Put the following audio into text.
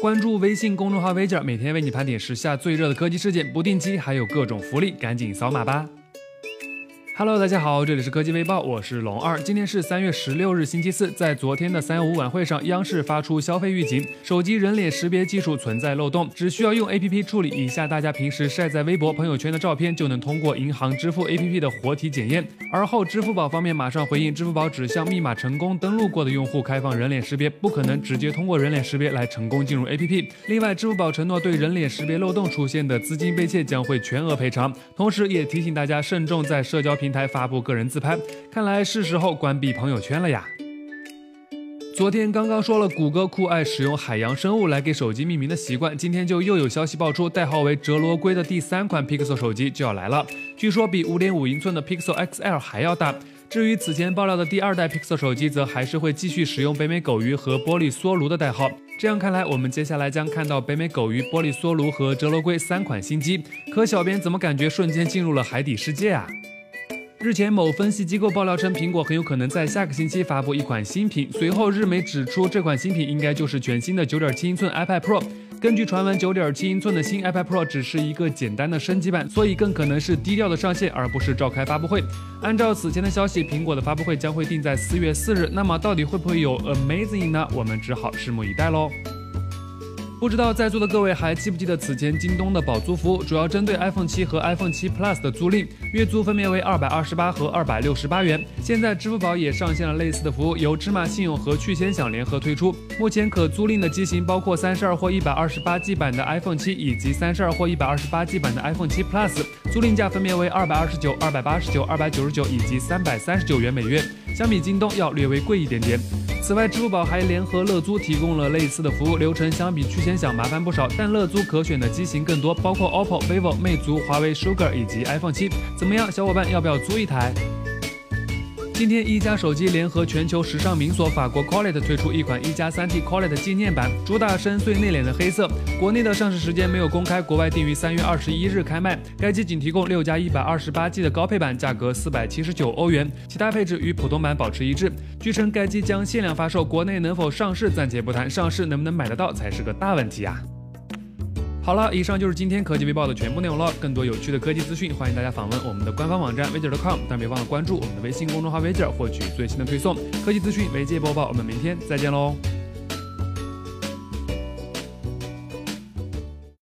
关注微信公众号“微件”，每天为你盘点时下最热的科技事件，不定期还有各种福利，赶紧扫码吧。！Hello，大家好，这里是科技微报，我是龙二。今天是三月十六日，星期四。在昨天的三幺五晚会上，央视发出消费预警：手机人脸识别技术存在漏洞，只需要用 APP 处理一下大家平时晒在微博、朋友圈的照片，就能通过银行支付 APP 的活体检验。而后，支付宝方面马上回应，支付宝只向密码成功登录过的用户开放人脸识别，不可能直接通过人脸识别来成功进入 APP。另外，支付宝承诺对人脸识别漏洞出现的资金被窃将会全额赔偿，同时也提醒大家慎重在社交平平台发布个人。自拍，看来是时候关闭朋友圈了呀。昨天刚刚说了谷歌酷爱使用海洋生物来给手机命名的习惯，今天就又有消息爆出，代号为折罗龟的第三款 Pixel 手机就要来了，据说比5.5英寸的 Pixel XL 还要大。至于此前爆料的第二代 Pixel 手机，则还是会继续使用北美狗鱼和玻璃梭炉的代号。这样看来，我们接下来将看到北美狗鱼、玻璃梭炉和折罗龟三款新机。可小编怎么感觉瞬间进入了海底世界啊？日前，某分析机构爆料称，苹果很有可能在下个星期发布一款新品。随后，日媒指出，这款新品应该就是全新的9.7英寸 iPad Pro。根据传闻，9.7英寸的新 iPad Pro 只是一个简单的升级版，所以更可能是低调的上线，而不是召开发布会。按照此前的消息，苹果的发布会将会定在四月四日。那么，到底会不会有 Amazing 呢？我们只好拭目以待喽。不知道在座的各位还记不记得此前京东的保租服务，主要针对 iPhone 七和 iPhone 七 Plus 的租赁，月租分别为二百二十八和二百六十八元。现在支付宝也上线了类似的服务，由芝麻信用和趣先享联合推出。目前可租赁的机型包括三十二或一百二十八 G 版的 iPhone 七以及三十二或一百二十八 G 版的 iPhone 七 Plus，租赁价分别为二百二十九、二百八十九、二百九十九以及三百三十九元每月，相比京东要略微贵一点点。此外，支付宝还联合乐租提供了类似的服务流程，相比趣先想麻烦不少，但乐租可选的机型更多，包括 OPPO、vivo、魅族、华为、Sugar 以及 iPhone 七。怎么样，小伙伴要不要租一台？今天，一加手机联合全球时尚名所法国 Colette 推出一款一加三 T Colette 纪念版，主打深邃内敛的黑色。国内的上市时间没有公开，国外定于三月二十一日开卖。该机仅提供六加一百二十八 G 的高配版，价格四百七十九欧元，其他配置与普通版保持一致。据称该机将限量发售，国内能否上市暂且不谈，上市能不能买得到才是个大问题啊！好了，以上就是今天科技微报的全部内容了。更多有趣的科技资讯，欢迎大家访问我们的官方网站 v i j e r c o m 但别忘了关注我们的微信公众号 v i j e r 获取最新的推送。科技资讯媒介播报，我们明天再见喽。